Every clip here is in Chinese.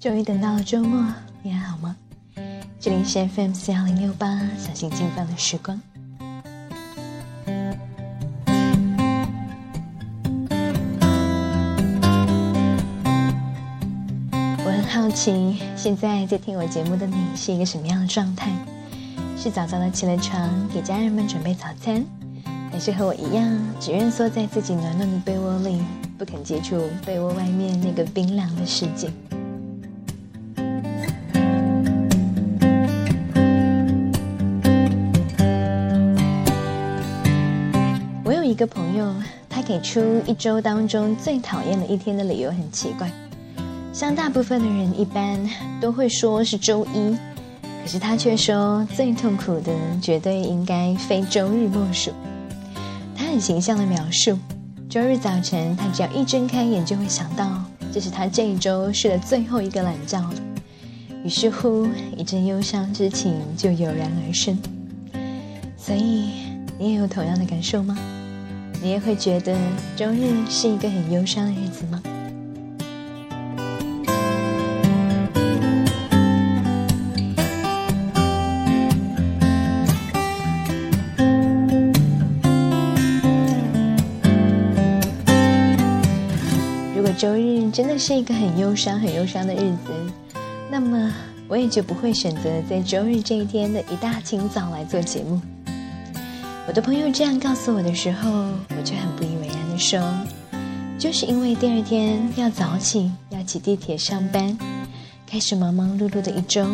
终于等到了周末，你还好吗？这里是 FM 四幺零六八，小心静放的时光。我很好奇，现在在听我节目的你是一个什么样的状态？是早早的起了床，给家人们准备早餐，还是和我一样，只愿缩在自己暖暖的被窝里，不肯接触被窝外面那个冰凉的世界？一个朋友，他给出一周当中最讨厌的一天的理由很奇怪，像大部分的人一般都会说是周一，可是他却说最痛苦的绝对应该非周日莫属。他很形象的描述，周日早晨他只要一睁开眼就会想到，这是他这一周睡的最后一个懒觉了。于是乎，一阵忧伤之情就油然而生。所以，你也有同样的感受吗？你也会觉得周日是一个很忧伤的日子吗？如果周日真的是一个很忧伤、很忧伤的日子，那么我也就不会选择在周日这一天的一大清早来做节目。我的朋友这样告诉我的时候，我却很不以为然的说：“就是因为第二天要早起，要挤地铁上班，开始忙忙碌碌的一周，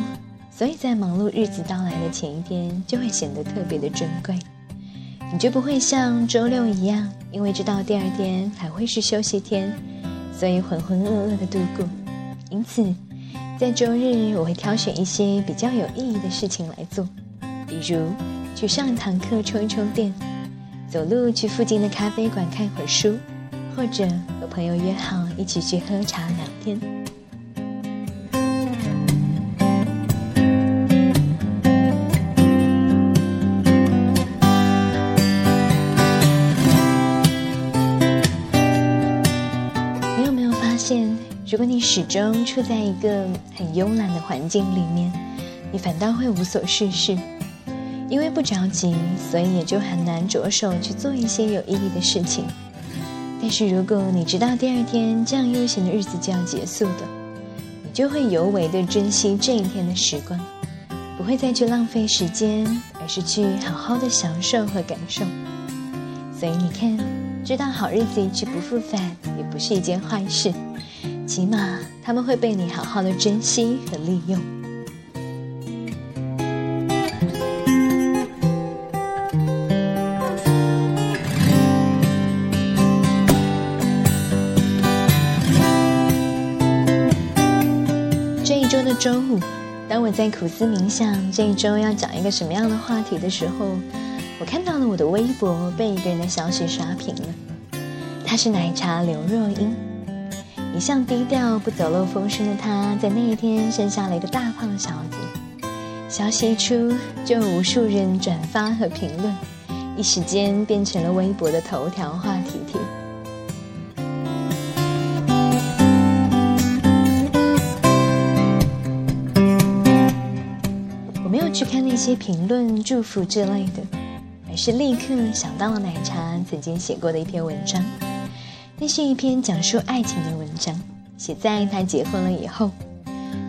所以在忙碌日子到来的前一天，就会显得特别的珍贵。你就不会像周六一样，因为知道第二天还会是休息天，所以浑浑噩噩的度过。因此，在周日我会挑选一些比较有意义的事情来做，比如。”去上一堂课充一充电，走路去附近的咖啡馆看会儿书，或者和朋友约好一起去喝茶聊天。你有没有发现，如果你始终处在一个很慵懒的环境里面，你反倒会无所事事？因为不着急，所以也就很难着手去做一些有意义的事情。但是如果你知道第二天这样悠闲的日子就要结束的，你就会尤为的珍惜这一天的时光，不会再去浪费时间，而是去好好的享受和感受。所以你看，知道好日子一去不复返，也不是一件坏事，起码他们会被你好好的珍惜和利用。周五，当我在苦思冥想这一周要讲一个什么样的话题的时候，我看到了我的微博被一个人的消息刷屏了。他是奶茶刘若英，一向低调不走漏风声的她，在那一天生下了一个大胖小子。消息一出，就有无数人转发和评论，一时间变成了微博的头条话题帖。去看那些评论、祝福之类的，而是立刻想到了奶茶曾经写过的一篇文章。那是一篇讲述爱情的文章，写在他结婚了以后，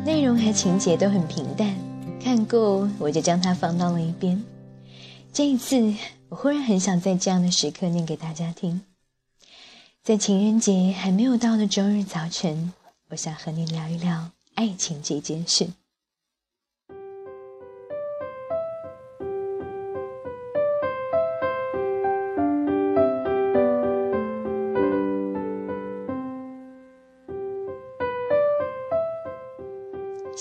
内容和情节都很平淡。看过我就将它放到了一边。这一次，我忽然很想在这样的时刻念给大家听。在情人节还没有到的周日早晨，我想和你聊一聊爱情这件事。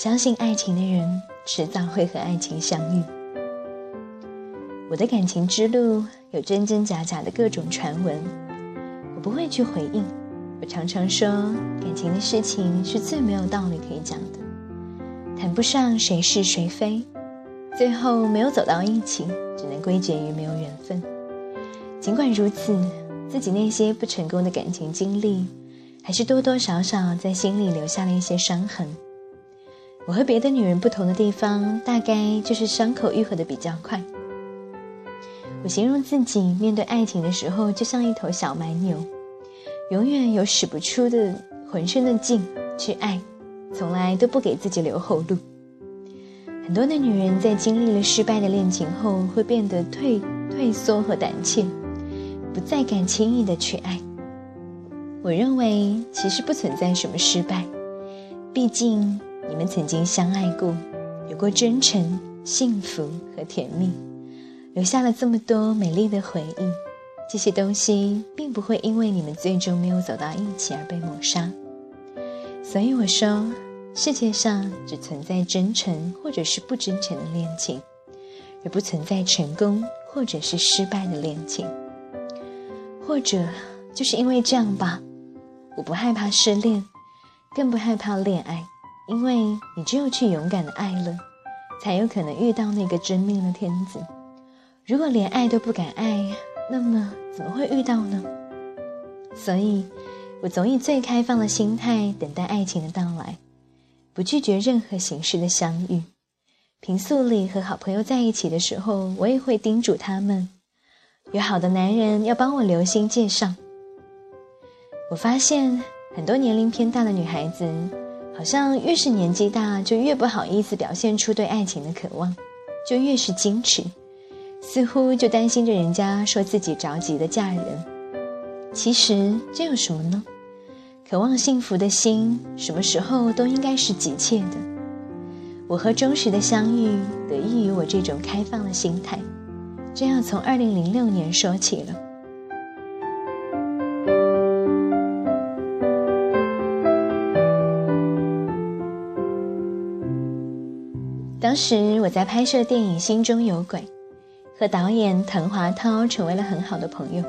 相信爱情的人，迟早会和爱情相遇。我的感情之路有真真假假的各种传闻，我不会去回应。我常常说，感情的事情是最没有道理可以讲的，谈不上谁是谁非，最后没有走到一起，只能归结于没有缘分。尽管如此，自己那些不成功的感情经历，还是多多少少在心里留下了一些伤痕。我和别的女人不同的地方，大概就是伤口愈合的比较快。我形容自己面对爱情的时候，就像一头小蛮牛，永远有使不出的浑身的劲去爱，从来都不给自己留后路。很多的女人在经历了失败的恋情后，会变得退退缩和胆怯，不再敢轻易的去爱。我认为其实不存在什么失败，毕竟。你们曾经相爱过，有过真诚、幸福和甜蜜，留下了这么多美丽的回忆。这些东西并不会因为你们最终没有走到一起而被抹杀。所以我说，世界上只存在真诚或者是不真诚的恋情，而不存在成功或者是失败的恋情。或者就是因为这样吧，我不害怕失恋，更不害怕恋爱。因为你只有去勇敢的爱了，才有可能遇到那个真命的天子。如果连爱都不敢爱，那么怎么会遇到呢？所以，我总以最开放的心态等待爱情的到来，不拒绝任何形式的相遇。平素里和好朋友在一起的时候，我也会叮嘱他们：有好的男人要帮我留心介绍。我发现很多年龄偏大的女孩子。好像越是年纪大，就越不好意思表现出对爱情的渴望，就越是矜持，似乎就担心着人家说自己着急的嫁人。其实这有什么呢？渴望幸福的心，什么时候都应该是急切的。我和忠实的相遇，得益于我这种开放的心态。这要从二零零六年说起了。当时我在拍摄电影《心中有鬼》，和导演滕华涛成为了很好的朋友。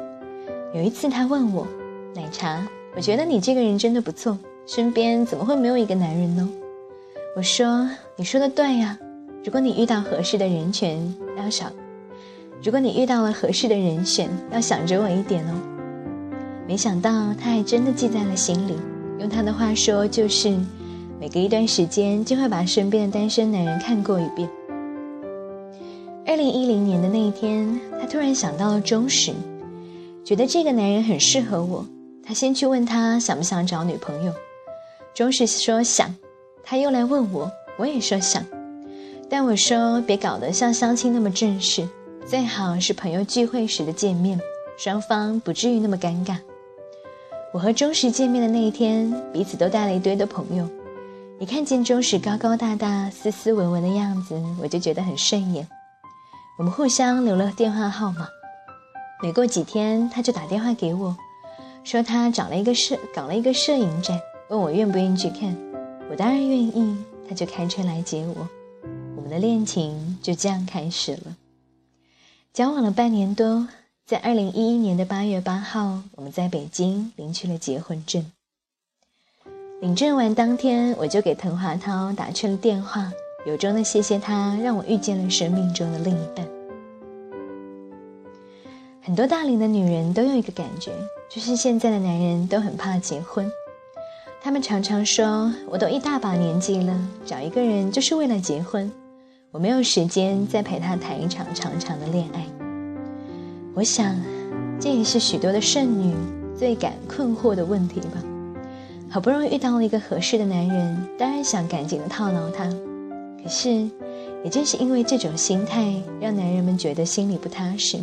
有一次，他问我：“奶茶，我觉得你这个人真的不错，身边怎么会没有一个男人呢？”我说：“你说的对呀，如果你遇到合适的人选，要想；如果你遇到了合适的人选，要想着我一点哦。”没想到他还真的记在了心里。用他的话说，就是。每隔一段时间，就会把身边的单身男人看过一遍。二零一零年的那一天，他突然想到了钟石，觉得这个男人很适合我。他先去问他想不想找女朋友，钟石说想。他又来问我，我也说想，但我说别搞得像相亲那么正式，最好是朋友聚会时的见面，双方不至于那么尴尬。我和钟石见面的那一天，彼此都带了一堆的朋友。一看见钟石高高大大、斯斯文文的样子，我就觉得很顺眼。我们互相留了电话号码。没过几天，他就打电话给我，说他找了一个摄，搞了一个摄影展，问我愿不愿意去看。我当然愿意，他就开车来接我。我们的恋情就这样开始了。交往了半年多，在二零一一年的八月八号，我们在北京领取了结婚证。领证完当天，我就给滕华涛打去了电话，由衷的谢谢他让我遇见了生命中的另一半。很多大龄的女人都有一个感觉，就是现在的男人都很怕结婚。他们常常说：“我都一大把年纪了，找一个人就是为了结婚，我没有时间再陪他谈一场长长的恋爱。”我想，这也是许多的剩女最感困惑的问题吧。好不容易遇到了一个合适的男人，当然想赶紧的套牢他。可是，也正是因为这种心态，让男人们觉得心里不踏实。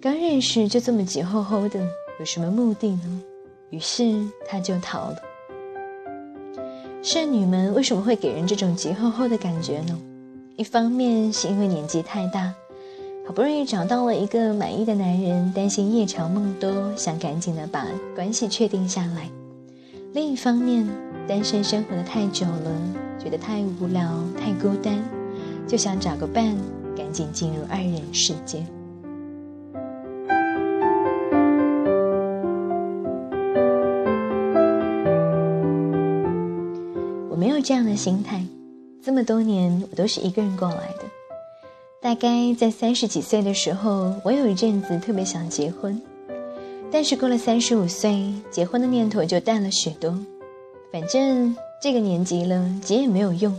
刚认识就这么急吼吼的，有什么目的呢？于是他就逃了。剩女们为什么会给人这种急吼吼的感觉呢？一方面是因为年纪太大，好不容易找到了一个满意的男人，担心夜长梦多，想赶紧的把关系确定下来。另一方面，单身生活的太久了，觉得太无聊、太孤单，就想找个伴，赶紧进入二人世界。我没有这样的心态，这么多年我都是一个人过来的。大概在三十几岁的时候，我有一阵子特别想结婚。但是过了三十五岁，结婚的念头就淡了许多。反正这个年纪了，结也没有用，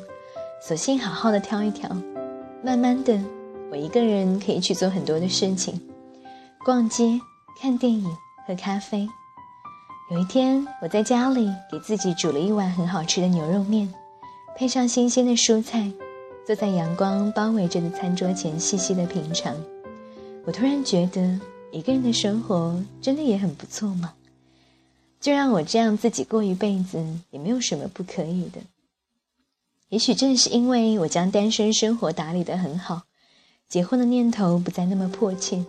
索性好好的挑一挑。慢慢的，我一个人可以去做很多的事情，逛街、看电影、喝咖啡。有一天，我在家里给自己煮了一碗很好吃的牛肉面，配上新鲜的蔬菜，坐在阳光包围着的餐桌前细细的品尝。我突然觉得，一个人的生活真的也很不错嘛。就让我这样自己过一辈子，也没有什么不可以的。也许正是因为我将单身生活打理得很好，结婚的念头不再那么迫切，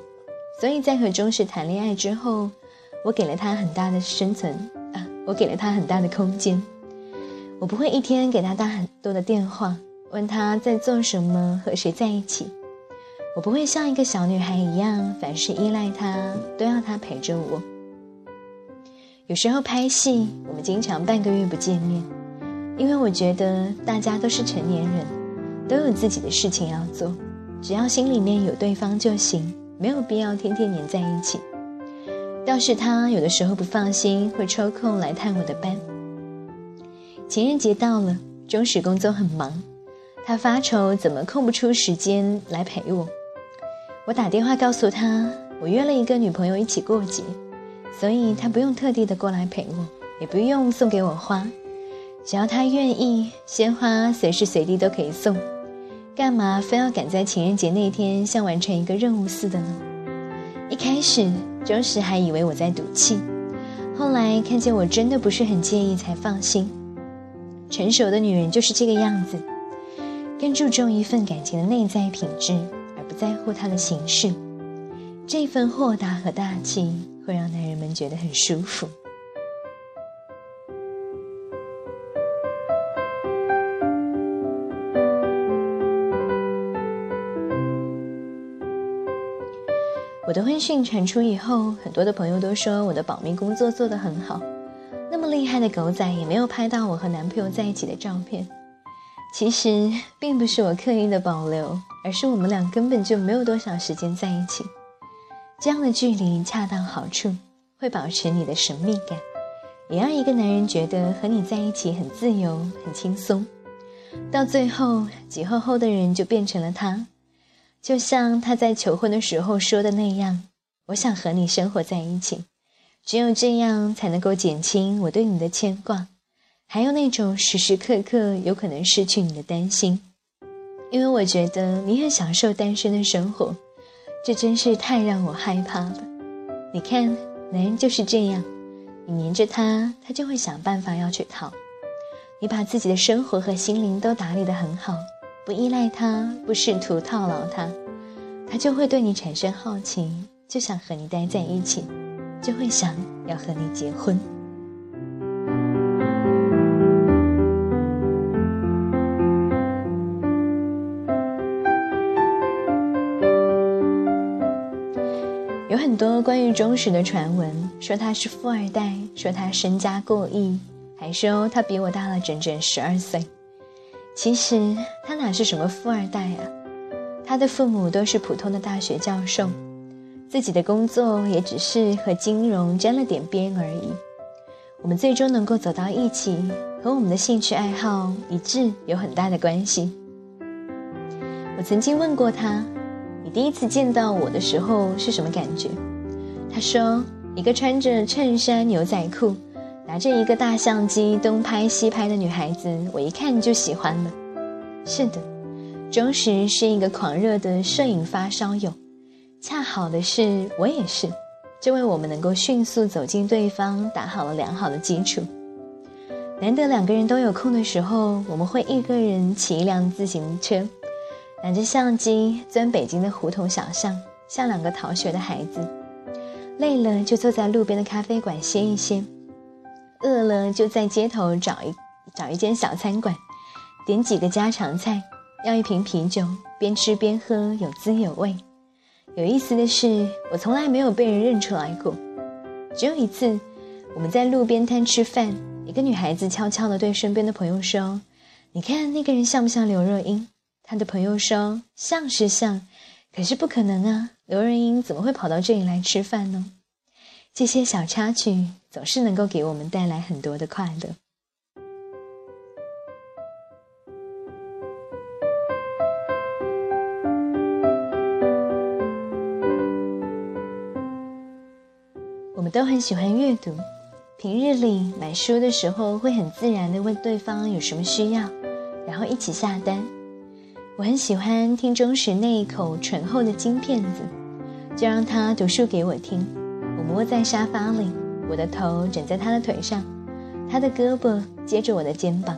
所以在和钟石谈恋爱之后。我给了他很大的生存啊，我给了他很大的空间。我不会一天给他打很多的电话，问他在做什么，和谁在一起。我不会像一个小女孩一样，凡事依赖他，都要他陪着我。有时候拍戏，我们经常半个月不见面，因为我觉得大家都是成年人，都有自己的事情要做，只要心里面有对方就行，没有必要天天黏在一起。倒是他有的时候不放心，会抽空来探我的班。情人节到了，中史工作很忙，他发愁怎么空不出时间来陪我。我打电话告诉他，我约了一个女朋友一起过节，所以他不用特地的过来陪我，也不用送给我花，只要他愿意，鲜花随时随地都可以送。干嘛非要赶在情人节那天像完成一个任务似的呢？一开始。周时还以为我在赌气，后来看见我真的不是很介意，才放心。成熟的女人就是这个样子，更注重一份感情的内在品质，在乎他的形式。这份豁达和大气，会让男人们觉得很舒服。我的婚讯传出以后，很多的朋友都说我的保密工作做得很好。那么厉害的狗仔也没有拍到我和男朋友在一起的照片。其实并不是我刻意的保留，而是我们俩根本就没有多少时间在一起。这样的距离恰到好处，会保持你的神秘感，也让一个男人觉得和你在一起很自由、很轻松。到最后，挤后后的人就变成了他。就像他在求婚的时候说的那样，我想和你生活在一起，只有这样才能够减轻我对你的牵挂，还有那种时时刻刻有可能失去你的担心。因为我觉得你很享受单身的生活，这真是太让我害怕了。你看，男人就是这样，你黏着他，他就会想办法要去讨。你把自己的生活和心灵都打理得很好。不依赖他，不试图套牢他，他就会对你产生好奇，就想和你待在一起，就会想要和你结婚。有很多关于忠实的传闻，说他是富二代，说他身家过亿，还说他比我大了整整十二岁。其实他哪是什么富二代啊？他的父母都是普通的大学教授，自己的工作也只是和金融沾了点边而已。我们最终能够走到一起，和我们的兴趣爱好一致有很大的关系。我曾经问过他：“你第一次见到我的时候是什么感觉？”他说：“一个穿着衬衫牛仔裤。”拿着一个大相机东拍西拍的女孩子，我一看就喜欢了。是的，钟石是一个狂热的摄影发烧友，恰好的是我也是，这为我们能够迅速走进对方打好了良好的基础。难得两个人都有空的时候，我们会一个人骑一辆自行车，拿着相机钻北京的胡同小巷，像两个逃学的孩子。累了就坐在路边的咖啡馆歇一歇。饿了就在街头找一找一间小餐馆，点几个家常菜，要一瓶啤酒，边吃边喝，有滋有味。有意思的是，我从来没有被人认出来过。只有一次，我们在路边摊吃饭，一个女孩子悄悄地对身边的朋友说：“你看那个人像不像刘若英？”他的朋友说像是像可是不可能啊刘若英怎么会跑到这里来吃饭呢？这些小插曲总是能够给我们带来很多的快乐。我们都很喜欢阅读平日里买书的时候会很自然的问对方有什么需要然后一起下单。我很喜欢听钟石那一口醇厚的金片子，就让他读书给我听。我窝在沙发里，我的头枕在他的腿上，他的胳膊接着我的肩膀。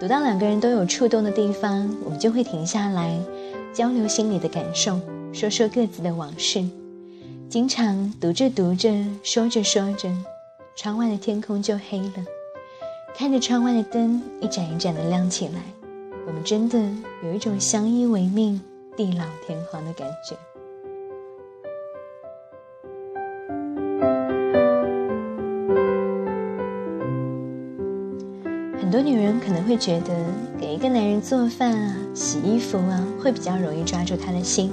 读到两个人都有触动的地方，我们就会停下来，交流心里的感受，说说各自的往事。经常读着读着，说着说着，窗外的天空就黑了，看着窗外的灯一盏一盏的亮起来，我们真的有一种相依为命、地老天荒的感觉。很多女人可能会觉得，给一个男人做饭啊、洗衣服啊，会比较容易抓住他的心。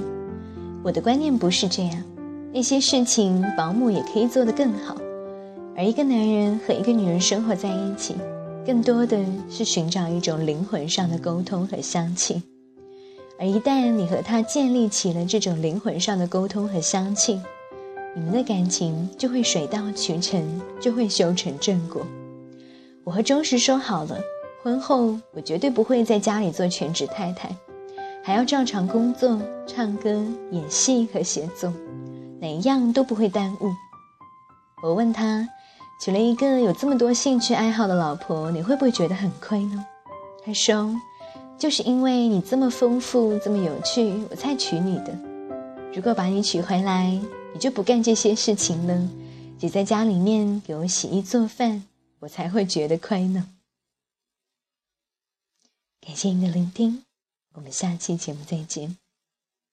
我的观念不是这样，那些事情保姆也可以做得更好。而一个男人和一个女人生活在一起，更多的是寻找一种灵魂上的沟通和相契。而一旦你和他建立起了这种灵魂上的沟通和相契，你们的感情就会水到渠成，就会修成正果。我和钟石说好了，婚后我绝对不会在家里做全职太太，还要照常工作、唱歌、演戏和写作，哪一样都不会耽误。我问他，娶了一个有这么多兴趣爱好的老婆，你会不会觉得很亏呢？他说，就是因为你这么丰富、这么有趣，我才娶你的。如果把你娶回来，你就不干这些事情了，只在家里面给我洗衣做饭。我才会觉得亏呢。感谢您的聆听，我们下期节目再见。